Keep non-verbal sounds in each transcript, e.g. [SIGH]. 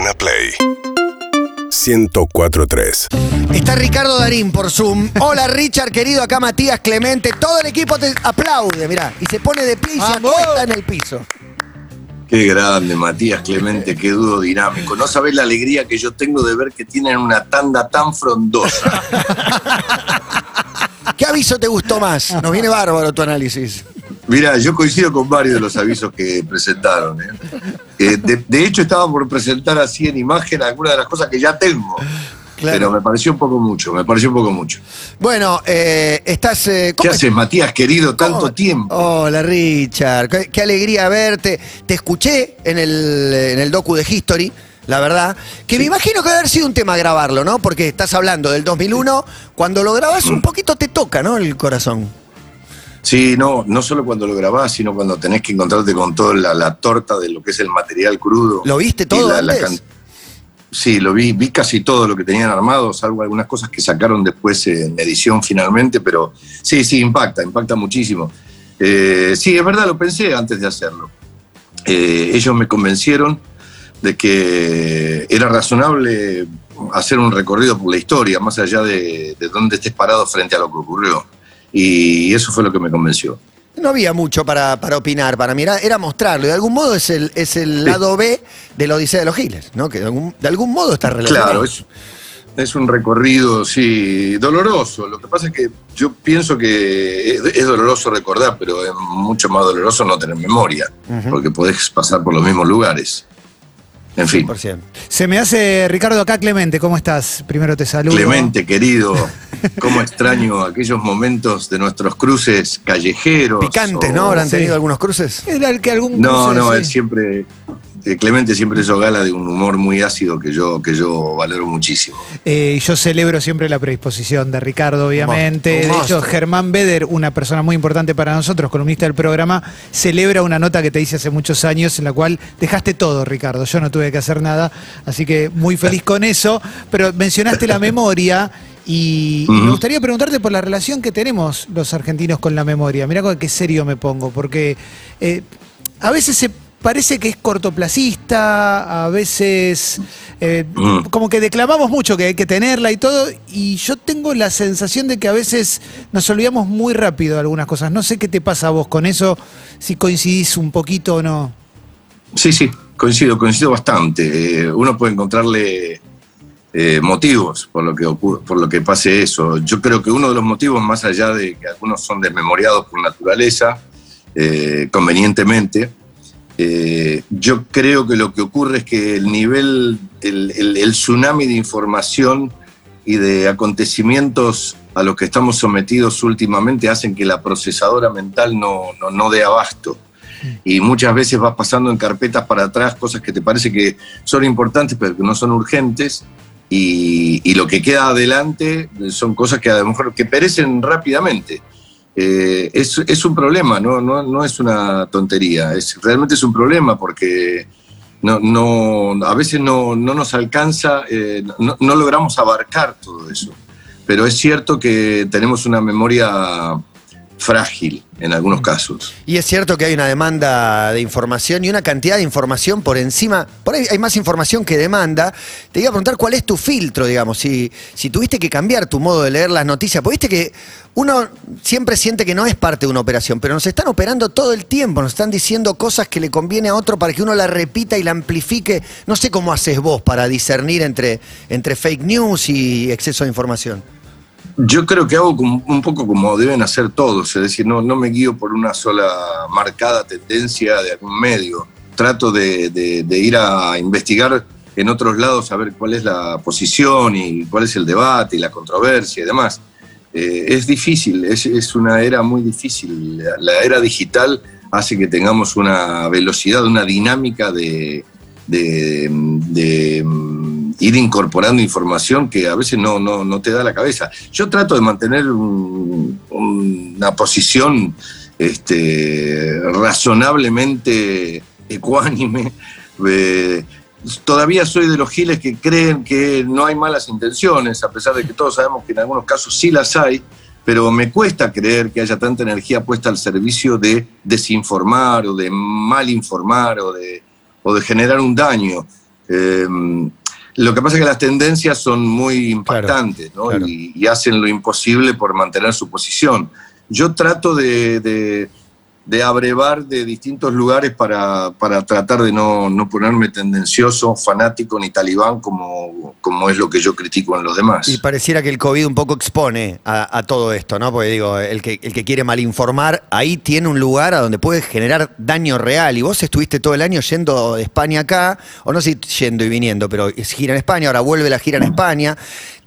Urbana Play 1043. Está Ricardo Darín por Zoom. Hola Richard, querido, acá Matías Clemente. Todo el equipo te aplaude, mirá. Y se pone de pie y se acuesta en el piso. Qué grande, Matías Clemente, qué dúo dinámico. No sabés la alegría que yo tengo de ver que tienen una tanda tan frondosa. [LAUGHS] ¿Qué aviso te gustó más? Nos viene bárbaro tu análisis. Mira, yo coincido con varios de los avisos que presentaron. ¿eh? Eh, de, de hecho, estaba por presentar así en imagen algunas de las cosas que ya tengo. Claro. Pero me pareció un poco mucho, me pareció un poco mucho. Bueno, eh, estás. eh, ¿Qué ¿cómo haces, Matías, querido, tanto ¿Cómo? tiempo? Hola Richard, qué, qué alegría verte. Te escuché en el, en el docu de History, la verdad, que me imagino que debe haber sido un tema grabarlo, ¿no? Porque estás hablando del 2001, cuando lo grabás un poquito te toca, ¿no? El corazón. Sí, no, no solo cuando lo grabás, sino cuando tenés que encontrarte con toda la, la torta de lo que es el material crudo. ¿Lo viste todo la- la antes? can- Sí, lo vi, vi casi todo lo que tenían armado, salvo algunas cosas que sacaron después en edición finalmente, pero sí, sí, impacta, impacta muchísimo. Eh, sí, es verdad, lo pensé antes de hacerlo. Eh, ellos me convencieron de que era razonable hacer un recorrido por la historia, más allá de, de dónde estés parado frente a lo que ocurrió. Y eso fue lo que me convenció. No había mucho para, para opinar, para mirar, era mostrarlo. De algún modo es el, es el lado B de la Odisea de los Giles, ¿no? Que de algún, de algún modo está relacionado. Claro, es, es un recorrido, sí, doloroso. Lo que pasa es que yo pienso que es, es doloroso recordar, pero es mucho más doloroso no tener memoria, porque podés pasar por los mismos lugares. En fin, 100%. Se me hace, Ricardo, acá Clemente, ¿cómo estás? Primero te saludo. Clemente, querido, [LAUGHS] cómo extraño aquellos momentos de nuestros cruces callejeros. Picantes, o- ¿no? ¿Habrán Sí. tenido algunos cruces? Era el que algún No, cruce, no, sí. él siempre, Clemente siempre hizo gala de un humor muy ácido que yo, que yo valoro muchísimo. Eh, yo celebro siempre la predisposición de Ricardo, obviamente. Un De hecho, Germán Beder, una persona muy importante para nosotros, columnista del programa, celebra una nota que te hice hace muchos años en la cual dejaste todo, Ricardo. Yo no tuve que hacer nada, así que muy feliz con eso. Pero mencionaste la memoria y, me gustaría preguntarte por la relación que tenemos los argentinos con la memoria. Mirá con qué serio me pongo, porque eh, a veces se parece que es cortoplacista, a veces eh, Mm. como que declamamos mucho que hay que tenerla y todo, y yo tengo la sensación de que a veces nos olvidamos muy rápido de algunas cosas. No sé qué te pasa a vos con eso, si coincidís un poquito o no. Sí, sí, coincido, coincido bastante. Eh, uno puede encontrarle eh, motivos por lo, que ocurre, por lo que pase eso. Yo creo que uno de los motivos, más allá de que algunos son desmemoriados por naturaleza, convenientemente, eh, yo creo que lo que ocurre es que el nivel, el, el- el tsunami de información y de acontecimientos a los que estamos sometidos últimamente hacen que la procesadora mental no, no, no dé abasto y muchas veces vas pasando en carpetas para atrás cosas que te parece que son importantes pero que no son urgentes y, y lo que queda adelante son cosas que a lo mejor que perecen rápidamente. Eh, es, es un problema, ¿no? No, no es una tontería, es, realmente es un problema porque no, no, a veces no, no nos alcanza, eh, no, no logramos abarcar todo eso. Pero es cierto que tenemos una memoria frágil en algunos casos. Y es cierto que hay una demanda de información y una cantidad de información por encima. Por ahí hay más información que demanda. Te iba a preguntar cuál es tu filtro, digamos. Si, si tuviste que cambiar tu modo de leer las noticias. Porque viste que uno siempre siente que no es parte de una operación, pero nos están operando todo el tiempo. Nos están diciendo cosas que le conviene a otro para que uno la repita y la amplifique. No sé cómo haces vos para discernir entre, entre fake news y exceso de información. Yo creo que hago un poco como deben hacer todos, es decir, no, no me guío por una sola marcada tendencia de algún medio. Trato de, ir a investigar en otros lados a ver cuál es la posición y cuál es el debate y la controversia y demás. Eh, es difícil, es, es una era muy difícil. La, la era digital hace que tengamos una velocidad, una dinámica de, de- de, ir incorporando información que a veces no, no, no te da la cabeza. Yo trato de mantener un- una posición este, razonablemente ecuánime. Eh, todavía soy de los giles que creen que no hay malas intenciones, a pesar de que todos sabemos que en algunos casos sí las hay, pero me cuesta creer que haya tanta energía puesta al servicio de desinformar o de mal informar o de, o de generar un daño. Eh, lo que pasa es que las tendencias son muy impactantes ¿no? claro. Y, y hacen lo imposible por mantener su posición. Yo trato de, de- de abrevar de distintos lugares para, para tratar de no, no ponerme tendencioso, fanático ni talibán como, como es lo que yo critico en los demás. Y pareciera que el COVID un poco expone a, a todo esto, ¿no? Porque digo, el que, el que quiere malinformar, ahí tiene un lugar a donde puede generar daño real. Y vos estuviste todo el año yendo de España acá, o no sé yendo y viniendo, pero es gira en España, ahora vuelve la gira en España.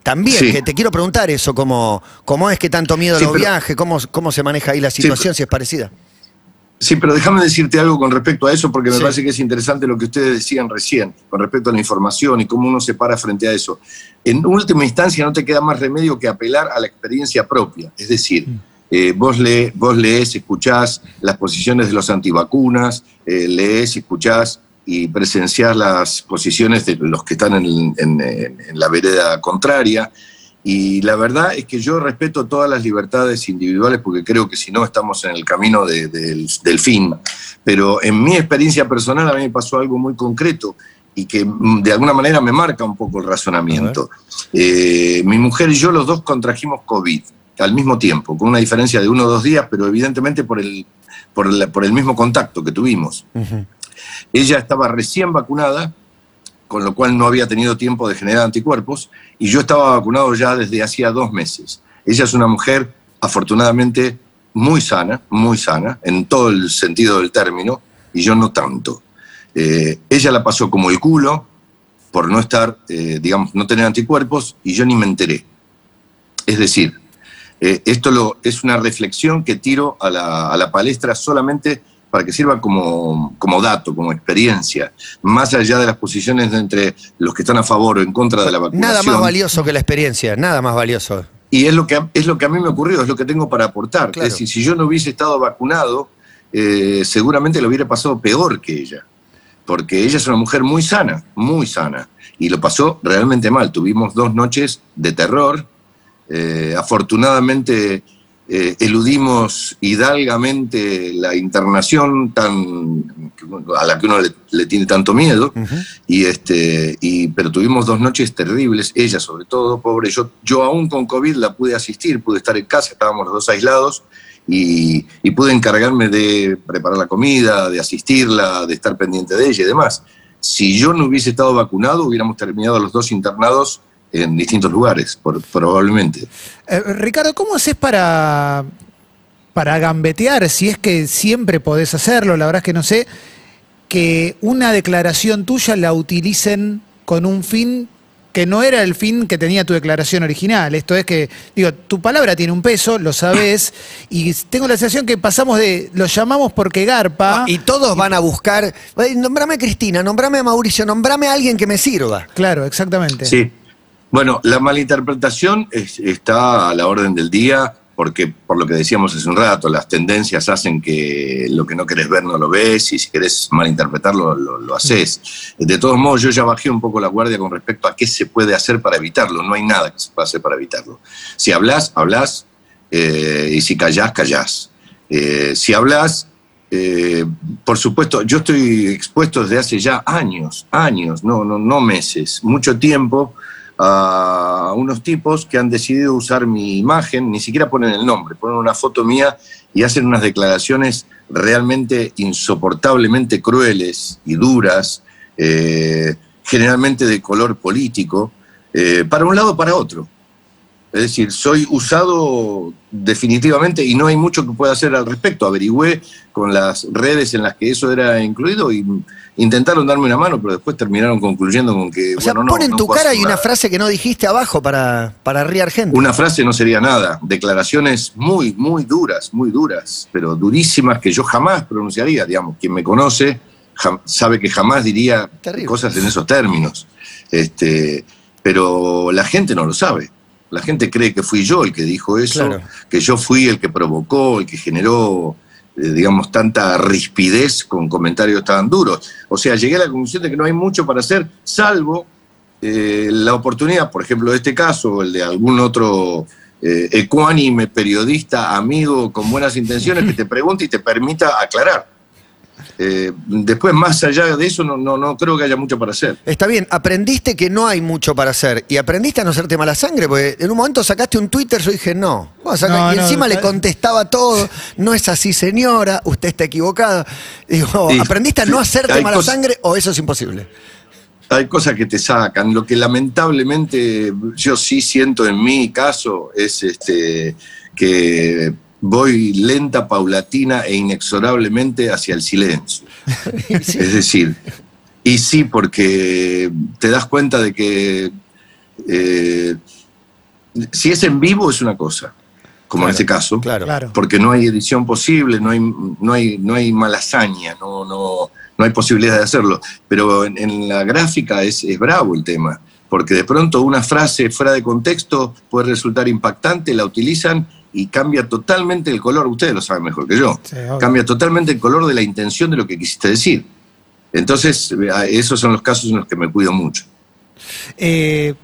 También, Sí. que te quiero preguntar eso, cómo, cómo es que tanto miedo a Sí, los pero- viajes, cómo, cómo se maneja ahí la situación, si es parecida. Sí, pero déjame decirte algo con respecto a eso, porque me Sí. parece que es interesante lo que ustedes decían recién, con respecto a la información y cómo uno se para frente a eso. En última instancia, no te queda más remedio que apelar a la experiencia propia. Es decir, eh, vos, le, vos lees, escuchás las posiciones de los antivacunas, eh, lees, escuchás y presenciás las posiciones de los que están en, en- en- en la vereda contraria. Y la verdad es que yo respeto todas las libertades individuales porque creo que si no estamos en el camino de- del, del fin. Pero en mi experiencia personal a mí me pasó algo muy concreto y que mm, de alguna manera me marca un poco el razonamiento. Eh, mi mujer y yo los dos contrajimos COVID al mismo tiempo, con una diferencia de uno o dos días, pero evidentemente por el, por el, por el mismo contacto que tuvimos. Ella estaba recién vacunada, con lo cual no había tenido tiempo de generar anticuerpos, y yo estaba vacunado ya desde hacía dos meses. Ella es una mujer afortunadamente muy sana, muy sana, en todo el sentido del término, y yo no tanto. Eh, ella la pasó como el culo por no estar, eh, digamos, no tener anticuerpos, y yo ni me enteré. Es decir, eh, esto lo, es una reflexión que tiro a la, a la palestra solamente para que sirva como, como dato, como experiencia, más allá de las posiciones de entre los que están a favor o en contra de la vacunación. Nada más valioso que la experiencia, nada más valioso. Y es lo, que, es lo que a mí me ocurrió, es lo que tengo para aportar. Claro. Es decir, si yo no hubiese estado vacunado, eh, seguramente lo hubiera pasado peor que ella. Porque ella es una mujer muy sana, muy sana. Y lo pasó realmente mal. Tuvimos dos noches de terror. Eh, afortunadamente eh, eludimos hidalgamente la internación tan, a la que uno le, le tiene tanto miedo. Y este, y, pero tuvimos dos noches terribles, ella sobre todo, pobre. Yo, yo aún con COVID la pude asistir, pude estar en casa, estábamos los dos aislados y, y pude encargarme de preparar la comida, de asistirla, de estar pendiente de ella y demás. Si yo no hubiese estado vacunado, hubiéramos terminado los dos internados en distintos lugares, por- probablemente. Eh, Ricardo, ¿cómo haces para, para gambetear, si es que siempre podés hacerlo, la verdad es que no sé, que una declaración tuya la utilicen con un fin que no era el fin que tenía tu declaración original. Esto es que, digo, tu palabra tiene un peso, lo sabes, y tengo la sensación que pasamos de, lo llamamos porque garpa. Ah, Y todos van a buscar, "Ay, nombrame a Cristina, nombrame a Mauricio, nombrame a alguien que me sirva. Claro, exactamente. Sí. Bueno, la malinterpretación es- está a la orden del día porque, por lo que decíamos hace un rato, las tendencias hacen que lo que no querés ver no lo ves y si querés malinterpretarlo lo, lo haces. De todos modos, yo ya bajé un poco la guardia con respecto a qué se puede hacer para evitarlo. No hay nada que se pueda hacer para evitarlo. Si hablas, hablas eh, y si callás, callás. Eh, si hablas, eh, por supuesto, yo estoy expuesto desde hace ya años, años, no, no, no meses, mucho tiempo a unos tipos que han decidido usar mi imagen, ni siquiera ponen el nombre, ponen una foto mía y hacen unas declaraciones realmente insoportablemente crueles y duras, eh, generalmente de color político, eh, para un lado o para otro. Es decir, soy usado definitivamente y no hay mucho que pueda hacer al respecto. Averigüé con las redes en las que eso era incluido y intentaron darme una mano, pero después terminaron concluyendo con que, O sea, bueno, no, pon en tu cara y una nada. frase que no dijiste abajo para, para arriar gente. Una frase no sería nada. Declaraciones muy, muy duras, muy duras, pero durísimas que yo jamás pronunciaría. Digamos, quien me conoce jam- sabe que jamás diría Terrible. cosas en esos términos. Este, pero la gente no lo sabe. La gente cree que fui yo el que dijo eso, Claro. que yo fui el que provocó, el que generó, digamos, tanta rispidez con comentarios tan duros. O sea, llegué a la conclusión de que no hay mucho para hacer, salvo eh, la oportunidad, por ejemplo, de este caso, el de algún otro eh, ecuánime periodista, amigo con buenas intenciones, que te pregunte y te permita aclarar. Eh, después, más allá de eso, no, no, no creo que haya mucho para hacer. Está bien, aprendiste que no hay mucho para hacer y aprendiste a no hacerte mala sangre, porque en un momento sacaste un Twitter, yo dije, no, vamos a sacar- No, y no, encima le no. contestaba todo, no es así señora, usted está equivocada. Digo, Sí, ¿aprendiste a no hacerte mala cosas- sangre o eso es imposible? Hay cosas que te sacan. Lo que lamentablemente yo sí siento en mi caso es este, que voy lenta, paulatina e inexorablemente hacia el silencio. [LAUGHS] Es decir, y sí, porque te das cuenta de que eh, si es en vivo es una cosa, como en este caso, Claro. Claro. porque no hay edición posible, no hay, no hay, no hay malasaña, no, no, no hay posibilidad de hacerlo. Pero en, en la gráfica es, es bravo el tema, porque de pronto una frase fuera de contexto puede resultar impactante, la utilizan y cambia totalmente el color, ustedes lo saben mejor que yo, Sí, cambia totalmente el color de la intención de lo que quisiste decir. Entonces, esos son los casos en los que me cuido mucho. Eh,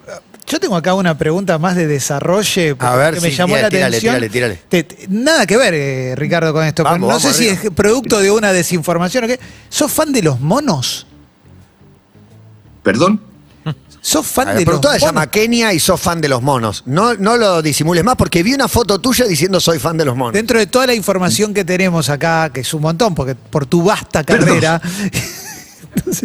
yo tengo acá una pregunta más de desarrollo A ver, que me sí, llamó tírale, la tírale, atención. tírale, tírale. Te- te- nada que ver, eh, Ricardo, con esto. Vamos, no vamos sé si es producto de una desinformación o qué. ¿Sos fan de los monos? ¿Perdón? ¿Sos fan de los productora se monos? llama Kenia y sos fan de los monos. No, no lo disimules más porque vi una foto tuya diciendo soy fan de los monos. Dentro de toda la información que tenemos acá, que es un montón, porque por tu vasta Perdón. carrera, [LAUGHS]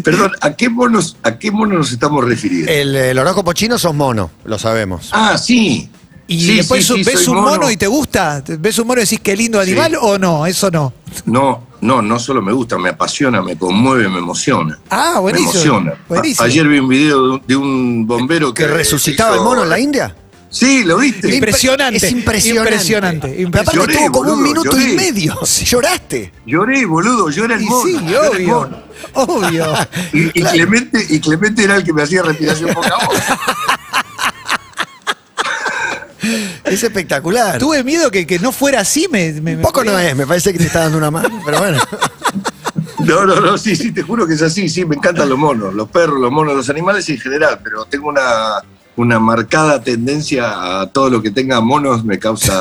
Perdón, ¿a qué monos, a qué monos nos estamos refiriendo? El, el horóscopo chino sos mono, lo sabemos. Ah, sí. y Sí, después sí, sí, ves un mono. y te gusta, ves un mono y decís qué lindo animal Sí. o no, eso no. No, no, no solo me gusta, me apasiona, me conmueve, me emociona. Ah, buenísimo. Me emociona. Buenísimo. Ayer vi un video de un, de un bombero que, ¿Que resucitaba hizo- el mono en la India? Sí, lo viste. Impresionante. Es impresionante. Impresionante, Pero aparte Lloré, estuvo como un boludo, minuto y medio. [LAUGHS] Lloraste. Lloré, boludo, yo era el mono. sí, obvio. mono. Obvio. [LAUGHS] Y, y Claro. Clemente, y Clemente era el que me hacía respiración poca voz. [LAUGHS] Es espectacular. Tuve miedo que, que no fuera así. Me, me- Un poco me- no es, me parece que te está dando una mano, pero bueno. [LAUGHS] No, no, no, sí, sí, te juro que es así, sí, me encantan los monos, los perros, los monos, los animales en general, pero tengo una, una marcada tendencia a todo lo que tenga monos, me causa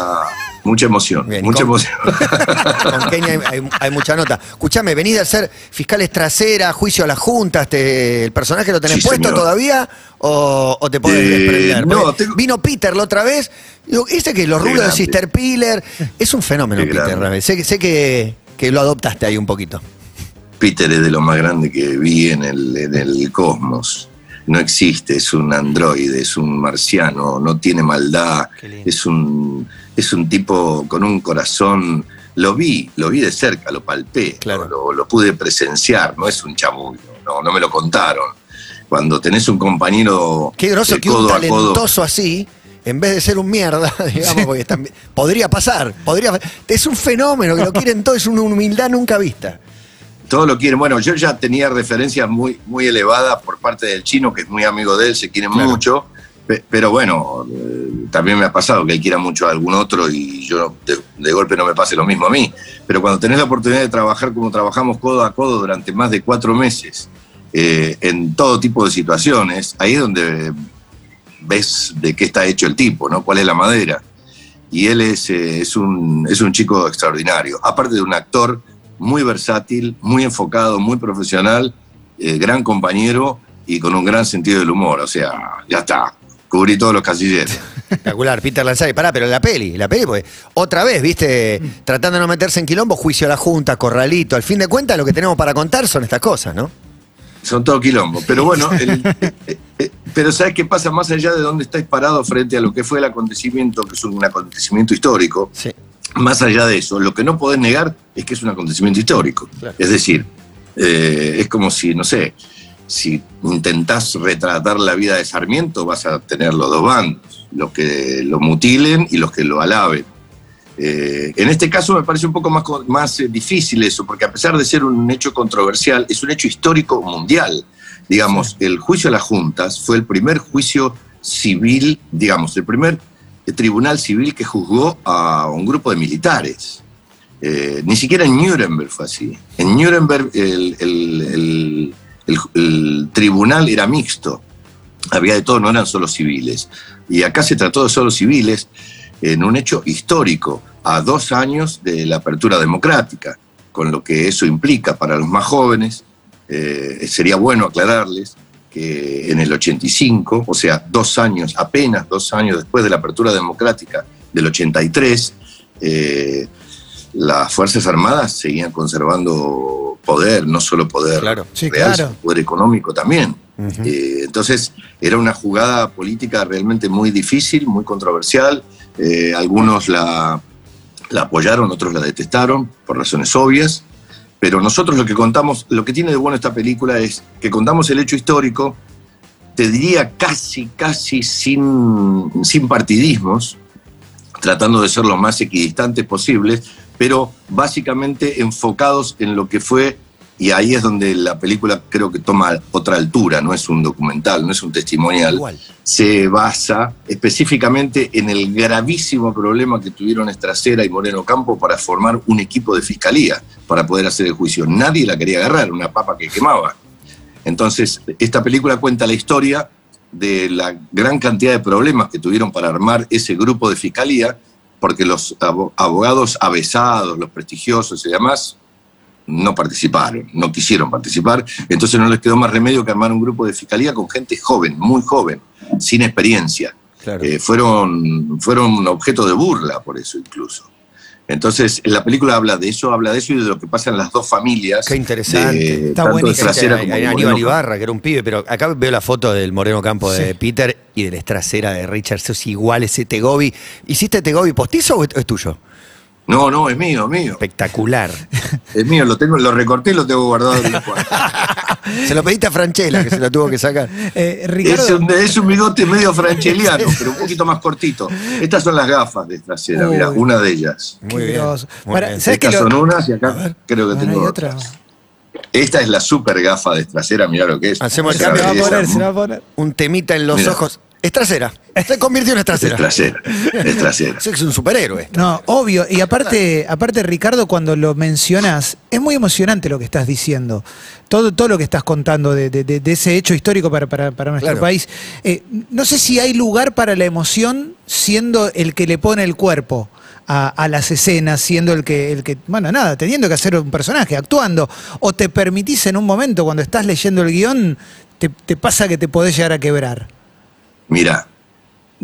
mucha emoción, Bien, mucha con- emoción. [LAUGHS] Con Kenia hay, hay- hay mucha nota. Escuchame, venís de ser fiscales trasera, juicio a las juntas, te- ¿el personaje lo tenés Sí, puesto señor. todavía o, o te podés Eh, desprender? no, tengo- Vino Peter la otra vez, digo, ese que los Qué rulos de. Sister Piller, es un fenómeno Qué Peter, sé, que- sé que, que lo adoptaste ahí un poquito. Peter es de lo más grande que vi en el, en el cosmos. No existe, es un androide, es un marciano, no tiene maldad, es un, es un tipo con un corazón. Lo vi, lo vi de cerca, lo palpé, Claro. lo, lo pude presenciar, no es un chamullo, no, no me lo contaron. Cuando tenés un compañero Qué groso que un codo, talentoso así, en vez de ser un mierda, [LAUGHS] digamos, porque está- podría pasar, podría es un fenómeno que lo quieren todo, es una humildad nunca vista. Todo lo quieren. Bueno, yo ya tenía referencias muy, muy elevadas por parte del chino, que es muy amigo de él, se quieren Claro. mucho. pe- Pero bueno, eh, también me ha pasado que él quiera mucho a algún otro y yo de, de golpe no me pase lo mismo a mí. Pero cuando tenés la oportunidad de trabajar como trabajamos codo a codo durante más de cuatro meses, eh, en todo tipo de situaciones, ahí es donde ves de qué está hecho el tipo, ¿no? ¿Cuál es la madera? Y él es, eh, es, un, es un chico extraordinario. Aparte de un actor muy versátil, muy enfocado, muy profesional, eh, gran compañero y con un gran sentido del humor. O sea, ya está. Cubrí todos los casilleros. Espectacular, Peter Lanzari. Pará, pero la peli, la peli, pues, otra vez, viste, tratando de no meterse en quilombo, juicio a la Junta, corralito. Al fin de cuentas, lo que tenemos para contar son estas cosas, ¿no? Son todo quilombo. Pero bueno, el- eh, eh, pero ¿sabes qué pasa más allá de dónde estáis parado frente a lo que fue el acontecimiento, que es un acontecimiento histórico? Sí. Más allá de eso, lo que no podés negar es que es un acontecimiento histórico. Claro. Es decir, eh, es como si, no sé, si intentás retratar la vida de Sarmiento, vas a tener los dos bandos, los que lo mutilen y los que lo alaben. Eh, en este caso me parece un poco más, más eh, difícil eso, porque a pesar de ser un hecho controversial, es un hecho histórico mundial. Digamos, el juicio a las juntas fue el primer juicio civil, digamos, el primer tribunal civil que juzgó a un grupo de militares. Eh, ni siquiera en Nuremberg fue así. En Nuremberg el, tribunal era mixto. Había de todo, no eran solo civiles. Y acá se trató de solo civiles en un hecho histórico, a dos años de la apertura democrática. con lo que eso implica para los más jóvenes. Eh, sería bueno aclararles que en el 85, o sea, dos años, apenas dos años después de la apertura democrática del 83, eh, las Fuerzas Armadas seguían conservando poder, no solo poder Claro. Sí, real, claro. sino poder económico también. Eh, entonces, era una jugada política realmente muy difícil, muy controversial. Eh, algunos la, la apoyaron, otros la detestaron, por razones obvias. Pero nosotros lo que contamos, lo que tiene de bueno esta película es que contamos el hecho histórico, te diría casi, casi sin, sin partidismos, tratando de ser lo más equidistantes posibles, pero básicamente enfocados en lo que fue, y ahí es donde la película creo que toma otra altura, no es un documental, no es un testimonial, Igual. se basa específicamente en el gravísimo problema que tuvieron Estracera y Moreno Campo para formar un equipo de fiscalía para poder hacer el juicio. Nadie la quería agarrar, una papa que quemaba. Entonces, esta película cuenta la historia de la gran cantidad de problemas que tuvieron para armar ese grupo de fiscalía, porque los abo- abogados avesados, los prestigiosos y demás, no participaron, no quisieron participar, entonces no les quedó más remedio que armar un grupo de fiscalía con gente joven, muy joven, sin experiencia. Claro. Eh, fueron, fueron objeto de burla por eso incluso. Entonces, la película habla de eso, habla de eso y de lo que pasa en las dos familias. Qué interesante. de- Está buenísimo. Aníbal Ibarra, que era un pibe, pero acá veo la foto del Moreno Campo de. Peter y de la estracera de Richard. Sos igual ese Tegobi. ¿Hiciste Tegobi postizo o es, es tuyo? No, no, es mío, es mío. Espectacular. Es mío, lo tengo, lo recorté y lo tengo guardado en el cuarto. [LAUGHS] se lo pediste a Franchella, que se lo tuvo que sacar. Eh, Ricardo, Es un, es un bigote medio francheliano, pero un poquito más cortito. Estas son las gafas de trasera, mira, Uy. una de ellas. Muy bien. groso. muy Para- bien. ¿sabes qué Estas lo- son unas y acá creo que tengo otra. Esta es la super gafa de trasera, mirá lo que es. Hacemos el Se Una la va a cambio. poner, se la va a poner. Un temita en los ojos. Es trasera. Se convirtió en Es trasera. trasera, es trasera. Es un superhéroe. No, obvio. Y aparte, aparte, Ricardo, cuando lo mencionas, es muy emocionante lo que estás diciendo. Todo, todo lo que estás contando de, de- de- de ese hecho histórico para, para- para nuestro Claro. país. Eh, no sé si hay lugar para la emoción siendo el que le pone el cuerpo. A, a las escenas, siendo el que, el que, bueno, nada, teniendo que hacer un personaje, actuando, o te permitís en un momento cuando estás leyendo el guion, te, te pasa que te podés llegar a quebrar. Mira,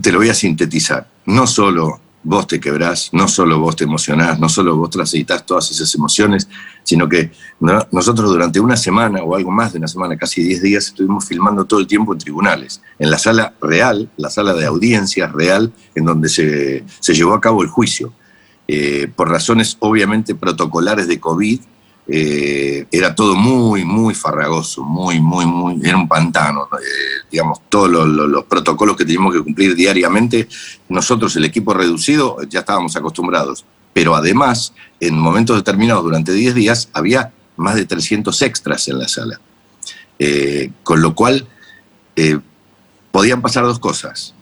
te lo voy a sintetizar. No solo vos te quebrás, no solo vos te emocionás, no solo vos transitas todas esas emociones, sino que no- nosotros durante una semana o algo más de una semana, casi 10 días, estuvimos filmando todo el tiempo en tribunales, en la sala real, la sala de audiencia real, en donde se, se llevó a cabo el juicio. Eh, por razones obviamente protocolares de COVID, eh, era todo muy, muy farragoso, muy, muy, muy, era un pantano. ¿no? Eh, digamos, todos los, los- los protocolos que teníamos que cumplir diariamente, nosotros, el equipo reducido, ya estábamos acostumbrados. Pero además, en momentos determinados, durante 10 días, había más de 300 extras en la sala. Eh, con lo cual, podían pasar dos cosas.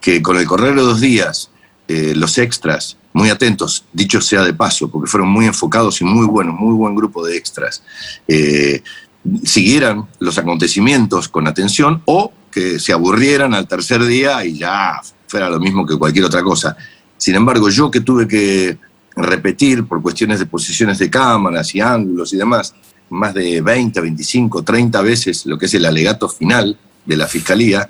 Que con el correr de dos días, eh, los extras, muy atentos, dicho sea de paso, porque fueron muy enfocados y muy buenos, muy buen grupo de extras, eh, siguieran los acontecimientos con atención o que se aburrieran al tercer día y ya fuera lo mismo que cualquier otra cosa. Sin embargo, yo que tuve que repetir por cuestiones de posiciones de cámaras y ángulos y demás, más de 20, 25, 30 veces lo que es el alegato final de la fiscalía,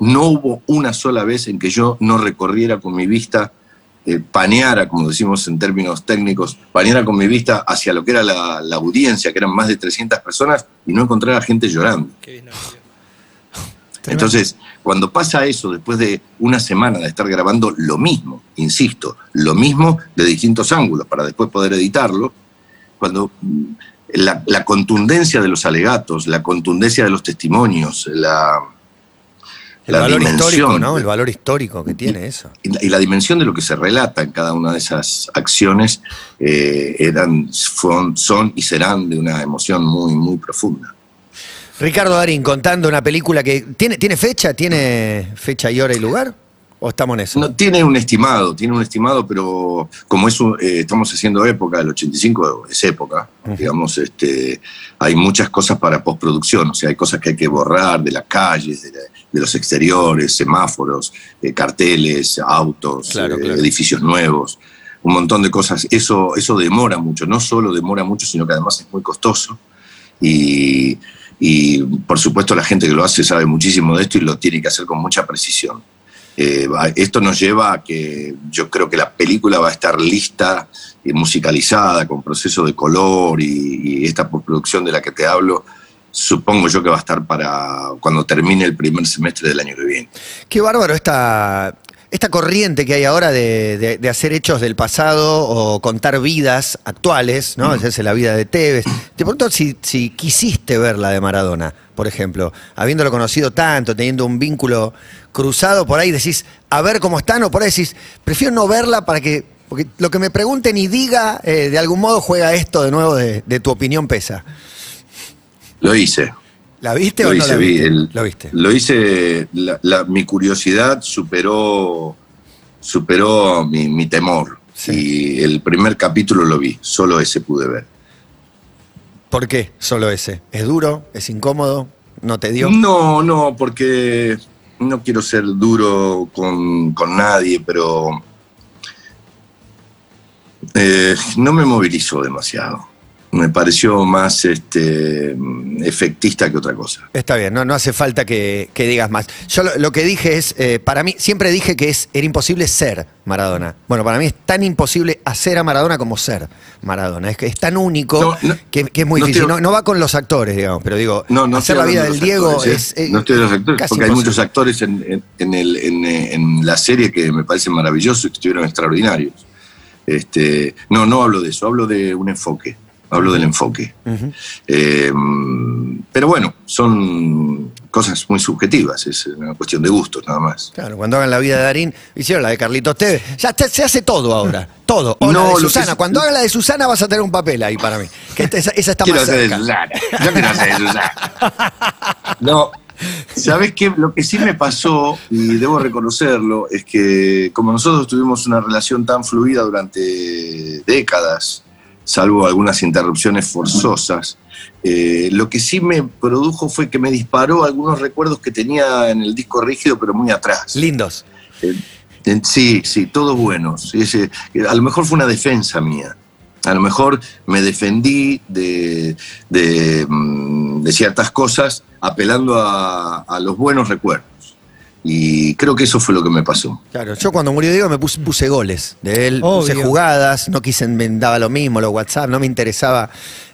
no hubo una sola vez en que yo no recorriera con mi vista, eh, paneara, como decimos en términos técnicos, paneara con mi vista hacia lo que era la, la audiencia, que eran más de 300 personas, y no encontrara gente llorando. [LAUGHS] Entonces, cuando pasa eso, después de una semana de estar grabando lo mismo, insisto, lo mismo de distintos ángulos para después poder editarlo, cuando mm, la, la contundencia de los alegatos, la contundencia de los testimonios, la, El la valor dimensión histórico, ¿no? El valor histórico que tiene eso. y la, y la dimensión de lo que se relata en cada una de esas acciones eh, eran, fueron- son y serán de una emoción muy, muy profunda. Ricardo Darín contando una película que tiene, tiene fecha, tiene fecha y hora y lugar. ¿O estamos en eso? No, tiene un estimado, tiene un estimado, pero como es un- eh, estamos haciendo época, el 85 es época, digamos, este, hay muchas cosas para postproducción, o sea, hay cosas que hay que borrar de las calles, de, la- de los exteriores, semáforos, eh, carteles, autos, Claro, eh, claro. edificios nuevos. un montón de cosas. Eso, eso demora mucho, no solo demora mucho, sino que además es muy costoso. Y, y, por supuesto la gente que lo hace sabe muchísimo de esto y lo tiene que hacer con mucha precisión. Eh, esto nos lleva a que yo creo que la película va a estar lista y musicalizada, con proceso de color y, y esta postproducción de la que te hablo, supongo yo que va a estar para cuando termine el primer semestre del año que viene. Qué bárbaro esta, esta corriente que hay ahora de, de- de hacer hechos del pasado o contar vidas actuales, ¿no? Esa es la vida de Tevez. Te pregunto si, si quisiste ver la de Maradona, por ejemplo, habiéndolo conocido tanto, teniendo un vínculo cruzado, por ahí decís, a ver cómo están, o por ahí decís, prefiero no verla para que, porque lo que me pregunten y diga, eh, de algún modo juega esto de nuevo de, de tu opinión pesa. Lo hice. ¿La viste Lo o no hice, la vi viste? el- Lo viste. Lo hice, la- la- mi curiosidad superó, superó mi, mi temor. Sí. Y el primer capítulo lo vi, solo ese pude ver. ¿Por qué solo ese? ¿Es duro? ¿Es incómodo? ¿No te dio? No, no, porque no quiero ser duro con, con nadie, pero eh, no me movilizó demasiado. Me pareció más este, efectista que otra cosa. Está bien, no, no hace falta que, que digas más. Yo lo, lo que dije es, eh, para mí, siempre dije que es, era imposible ser Maradona. Bueno, para mí es tan imposible hacer a Maradona como ser Maradona. Es que es tan único No, no, que, que es muy no difícil. estoy- No, no va con los actores, digamos, pero digo, No, no hacer la vida del Diego actores, es... ¿eh? eh, no estoy de los actores, porque hay muchos actores en, en- en el- en, eh, en la serie que me parecen maravillosos y que estuvieron extraordinarios. Este, no, no hablo de eso, hablo de un enfoque, hablo del enfoque. Eh, pero bueno, son cosas muy subjetivas, es una cuestión de gustos nada más. Claro, cuando hagan la vida de Darín, hicieron la de Carlitos Tevez. Ya te- se hace todo ahora, todo. O la de que Susana. Cuando hagan la de Susana vas a tener un papel ahí para mí. Que esta- esa, esa está Quiero más hacer de. Susana. Yo quiero hacer de Susana. No, ¿sabes qué? Lo que sí me pasó, y debo reconocerlo, es que como nosotros tuvimos una relación tan fluida durante décadas, salvo algunas interrupciones forzosas, eh, lo que sí me produjo fue que me disparó algunos recuerdos que tenía en el disco rígido, pero muy atrás. Lindos. Eh, eh, Sí, sí, todos buenos. Ese- a lo mejor fue una defensa mía. A lo mejor me defendí de, de, mm, de ciertas cosas apelando a, a los buenos recuerdos. Y creo que eso fue lo que me pasó. Claro, yo cuando murió Diego me puse, puse goles de él, puse jugadas, no quise, me daba lo mismo, los WhatsApp, no me interesaba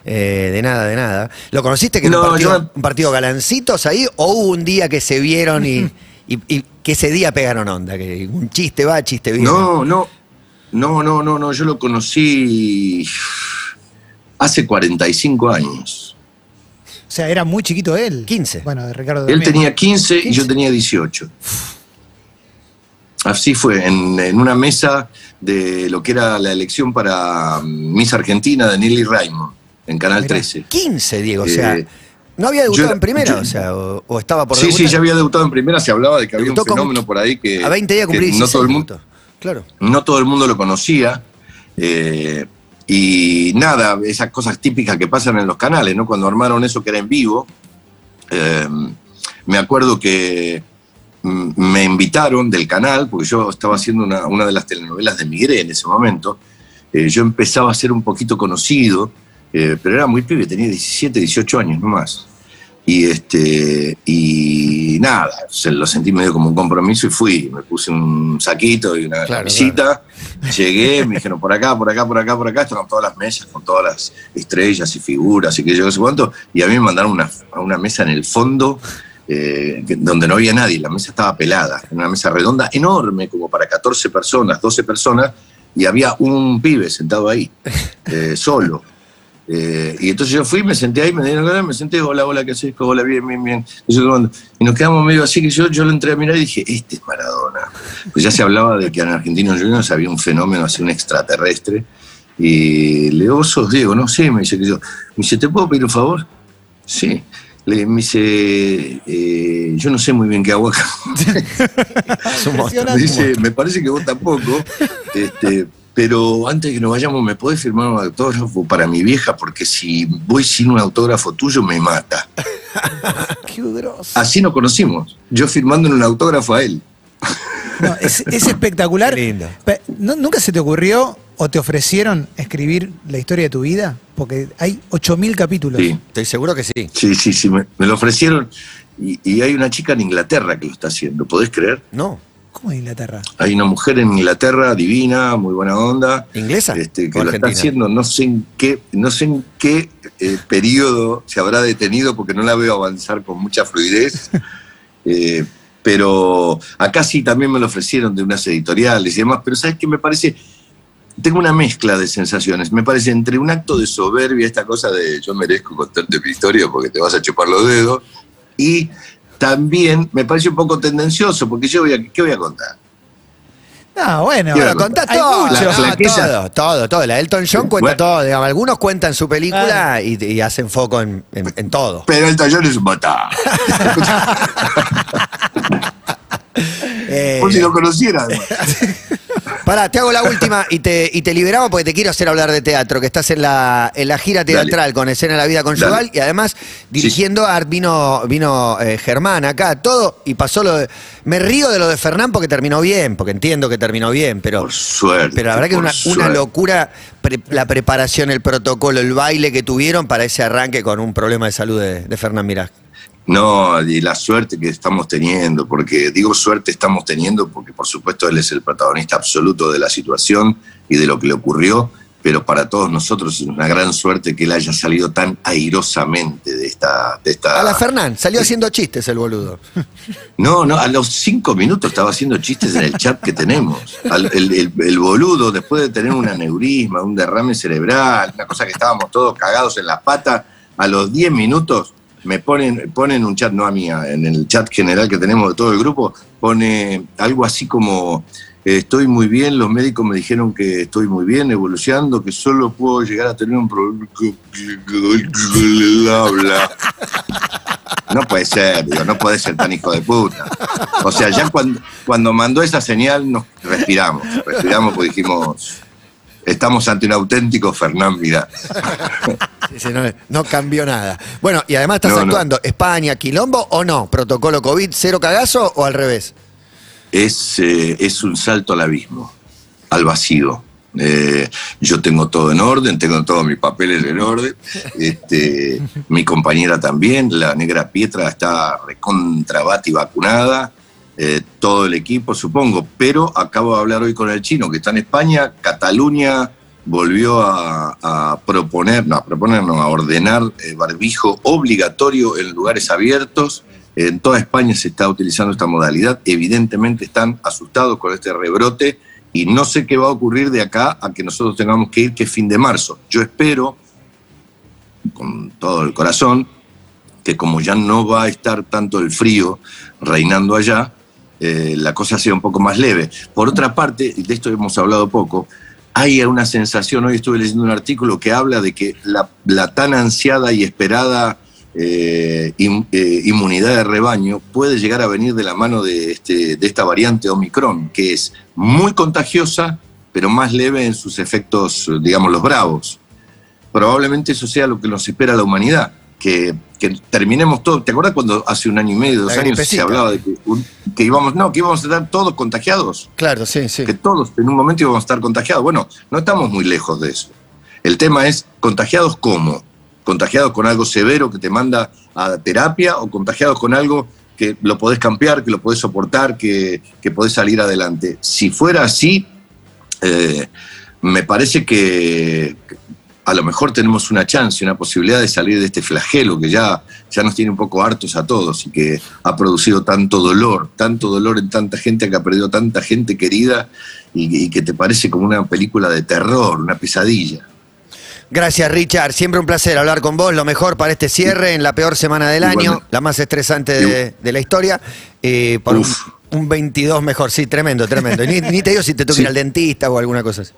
eh, de nada, de nada. ¿Lo conociste que era un, No, partido, yo- un partido galancitos ahí o hubo un día que se vieron y, y- y que ese día pegaron onda? Que un chiste va, chiste viene. No, no, no, no, no, no, yo lo conocí hace 45 años. O sea, era muy chiquito él. 15. Bueno, de Ricardo Él también. tenía 15, y 15. yo tenía 18. Así fue, en, en una mesa de lo que era la elección para mm, Miss Argentina de Nelly Raymond, en Canal Mirá. 13. 15, Diego, o sea, Eh, no había debutado yo- en primera, yo- o sea, o, o estaba por Sí, sí, debutar. ya había debutado en primera, se hablaba de que había un con- fenómeno por ahí que, A 20 días cumplí no 16 todo el mundo. Claro. no todo el mundo lo conocía. eh, y nada, esas cosas típicas que pasan en los canales, ¿no? Cuando armaron eso que era en vivo, eh, me acuerdo que mm, me invitaron del canal, porque yo estaba haciendo una, una de las telenovelas de Migré en ese momento. eh, yo empezaba a ser un poquito conocido, eh, pero era muy pibe, tenía 17, 18 años nomás. Y, este, y nada, se lo sentí medio como un compromiso y fui. Me puse un saquito y una Claro, camisita. Llegué, me [LAUGHS] dijeron por acá, por acá, por acá, por acá. Estaban todas las mesas con todas las estrellas y figuras y que yo no sé cuánto. Y a mí me mandaron una, a una mesa en el fondo eh, donde no había nadie. La mesa estaba pelada. Una mesa redonda enorme, como para 14 personas, 12 personas. Y había un pibe sentado ahí, eh, solo. Eh, y entonces yo fui, me senté ahí, me dieron me senté, hola, hola, ¿qué haces? Hola, bien, bien, bien. Y, yo tomando. Y nos quedamos medio así que yo, yo lo entré a mirar y dije, este es Maradona. Pues ya se hablaba de que en Argentinos Juniors había un fenómeno así, un extraterrestre. Y le digo, ¿vos sos Diego? No sé, me dice que yo. Me dice, ¿te puedo pedir un favor? Sí. Le, me dice, eh, yo no sé muy bien qué hago acá. [LAUGHS] Me dice, me parece que vos tampoco. Este, pero antes de que nos vayamos, ¿me podés firmar un autógrafo para mi vieja? Porque si voy sin un autógrafo tuyo, me mata. [LAUGHS] Qué grosso. Así nos conocimos. Yo firmando un autógrafo a él. No, es, es [LAUGHS] espectacular. Qué lindo. Pe- ¿no- ¿Nunca se te ocurrió o te ofrecieron escribir la historia de tu vida? Porque hay 8.000 capítulos. Sí, Estoy seguro que sí. sí, sí, sí, me, me lo ofrecieron y, y hay una chica en Inglaterra que lo está haciendo, ¿podés creer? No. ¿Cómo en Inglaterra? Hay una mujer en Inglaterra divina, muy buena onda. ¿Inglesa Este, que lo está haciendo, no sé en qué, no sé en qué eh, periodo se habrá detenido porque no la veo avanzar con mucha fluidez. [LAUGHS] Eh, pero acá sí también me lo ofrecieron de unas editoriales y demás, pero ¿sabes qué me parece? Tengo una mezcla de sensaciones. Me parece entre un acto de soberbia, esta cosa de yo merezco contarte mi historia porque te vas a chupar los dedos, y también me parece un poco tendencioso porque yo voy a, ¿qué voy a contar? No, bueno. Quiero Bueno, contá Hay todo, mucho. La todo, todo, todo. La Elton John cuenta Bueno. todo. digamos, algunos cuentan su película y, y hacen foco en, en- en todo. Pero el tallón es un batá. Eh, [LAUGHS] Por si lo conociera. [LAUGHS] Pará, te hago la [LAUGHS] última y te, y te liberamos porque te quiero hacer hablar de teatro, que estás en la, en la gira teatral con Escena de la Vida Conyugal Dale. y además dirigiendo Art vino, vino eh, Germán acá, todo, y pasó lo de... Me río de lo de Fernán porque terminó bien, porque entiendo que terminó bien, pero... Por suerte. Pero la verdad que es una, una locura pre- la preparación, el protocolo, el baile que tuvieron para ese arranque con un problema de salud de, de Fernán Mirás. No, y la suerte que estamos teniendo, porque digo suerte estamos teniendo porque por supuesto él es el protagonista absoluto de la situación y de lo que le ocurrió, pero para todos nosotros es una gran suerte que él haya salido tan airosamente de esta... De esta A la Fernán, salió haciendo chistes el boludo. [LAUGHS] No, no, a los cinco minutos estaba haciendo chistes en el chat que tenemos. Al- el, el- el boludo, después de tener un aneurisma, un derrame cerebral, una cosa que estábamos todos cagados en las patas, a los diez minutos me ponen, ponen un chat, no a mí, en el chat general que tenemos de todo el grupo, pone algo así como, eh, estoy muy bien, los médicos me dijeron que estoy muy bien, evolucionando, que solo puedo llegar a tener un problema... No puede ser, digo, no puede ser tan hijo de puta. O sea, ya cuando, cuando mandó esa señal nos respiramos, respiramos porque dijimos, estamos ante un auténtico Fernán. Sí, [LAUGHS] sí, no, no cambió nada. Bueno, y además estás No, no. actuando España, Quilombo o no, protocolo COVID, cero cagazo o al revés. Es, eh, es un salto al abismo, al vacío. Eh, yo tengo todo en orden, tengo todos mis papeles en orden. Este, mi compañera también, la negra Pietra, está recontrabati vacunada. Eh, todo el equipo, supongo. Pero acabo de hablar hoy con el chino, que está en España. Cataluña volvió a, a proponer, no, a proponer, no, a ordenar eh, barbijo obligatorio en lugares abiertos. En toda España se está utilizando esta modalidad. Evidentemente están asustados con este rebrote y no sé qué va a ocurrir de acá a que nosotros tengamos que ir, que es fin de marzo. Yo espero, con todo el corazón, que como ya no va a estar tanto el frío reinando allá, eh, la cosa sea un poco más leve. Por otra parte, de esto hemos hablado poco, hay una sensación, hoy estuve leyendo un artículo que habla de que la, tan ansiada y esperada eh, eh, inmunidad de rebaño puede llegar a venir de la mano de, este, de esta variante Omicron, que es muy contagiosa, pero más leve en sus efectos, digamos, los bravos. Probablemente eso sea lo que nos espera la humanidad, que, que terminemos todo. ¿Te acuerdas cuando hace un año y medio, dos La años, se hablaba de que, un- que íbamos, no, que íbamos a estar todos contagiados? Claro, sí, sí. que todos en un momento íbamos a estar contagiados. Bueno, no estamos muy lejos de eso. El tema es, ¿contagiados cómo? ¿Contagiados con algo severo que te manda a terapia o contagiados con algo que lo podés cambiar, que lo podés soportar, que, que podés salir adelante? Si fuera así, eh, me parece que a lo mejor tenemos una chance, una posibilidad de salir de este flagelo que ya, ya nos tiene un poco hartos a todos y que ha producido tanto dolor, tanto dolor en tanta gente que ha perdido tanta gente querida y, y que te parece como una película de terror, una pesadilla. Gracias, Richard. Siempre un placer hablar con vos. Lo mejor para este cierre en la peor semana del año, la más estresante de, de la historia. Eh, por un, un 22 mejor. Sí, tremendo, tremendo. Ni, ni te digo si te toca Sí. ir al dentista o alguna cosa así.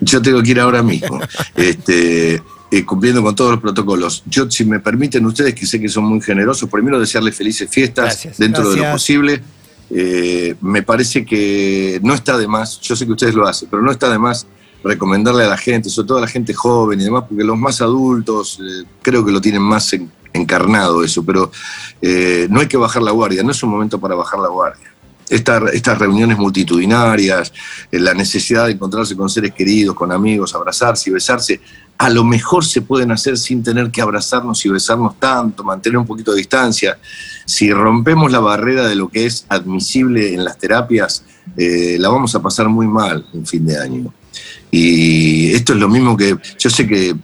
Yo tengo que ir ahora mismo, [LAUGHS] este, eh, cumpliendo con todos los protocolos. Yo, si me permiten ustedes, que sé que son muy generosos, primero desearles felices fiestas Gracias. dentro de lo posible. Eh, me parece que no está de más, yo sé que ustedes lo hacen, pero no está de más recomendarle a la gente, sobre todo a la gente joven y demás, porque los más adultos eh, creo que lo tienen más en- encarnado eso, pero eh, no hay que bajar la guardia, no es un momento para bajar la guardia. Esta- estas reuniones multitudinarias, eh, la necesidad de encontrarse con seres queridos, con amigos, abrazarse y besarse, a lo mejor se pueden hacer sin tener que abrazarnos y besarnos tanto, mantener un poquito de distancia. Si rompemos la barrera de lo que es admisible en las terapias, eh, la vamos a pasar muy mal en fin de año. Y esto es lo mismo que, yo sé que,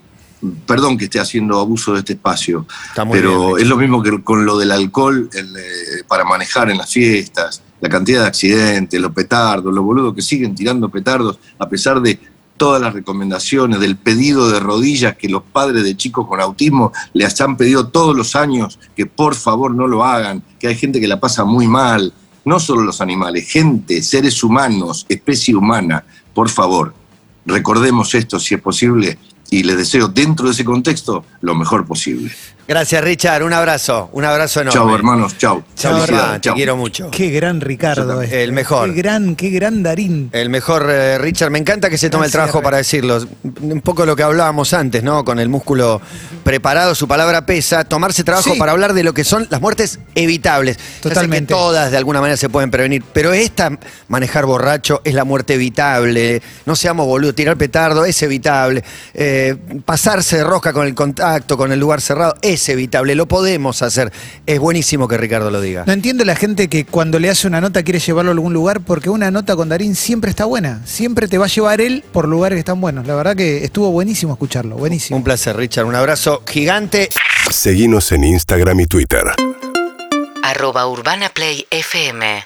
perdón que esté haciendo abuso de este espacio, pero bien, es lo mismo que con lo del alcohol el, eh, para manejar en las fiestas, la cantidad de accidentes, los petardos, los boludos que siguen tirando petardos a pesar de todas las recomendaciones, del pedido de rodillas que los padres de chicos con autismo les han pedido todos los años que por favor no lo hagan, que hay gente que la pasa muy mal, no solo los animales, gente, seres humanos, especie humana, por favor, recordemos esto si es posible y les deseo dentro de ese contexto lo mejor posible. Gracias, Richard. Un abrazo. Un abrazo enorme. Chao, hermanos, chao. Chao, Felicidades, hermano. Te quiero mucho. Qué gran Ricardo. este. El mejor. Qué gran, qué gran Darín. El mejor eh, Richard, me encanta que se tome el trabajo para decirlo. Un poco lo que hablábamos antes, ¿no? Con el músculo preparado, su palabra pesa. Tomarse trabajo Sí. para hablar de lo que son las muertes evitables. Ya sé que Totalmente. todas de alguna manera se pueden prevenir, pero esta, manejar borracho, es la muerte evitable. No seamos boludos, tirar petardo es evitable. Eh, pasarse de rosca con el contacto, con el lugar cerrado, es evitable. Lo podemos hacer. Es buenísimo que Ricardo lo diga. No entiendo la gente que cuando le hace una nota quiere llevarlo a algún lugar porque una nota con Darín siempre está buena. Siempre te va a llevar él por lugares que están buenos. La verdad que estuvo buenísimo escucharlo. Buenísimo. Un placer, Richard. Un abrazo gigante. Seguinos en Instagram y Twitter. arroba Urbana Play FM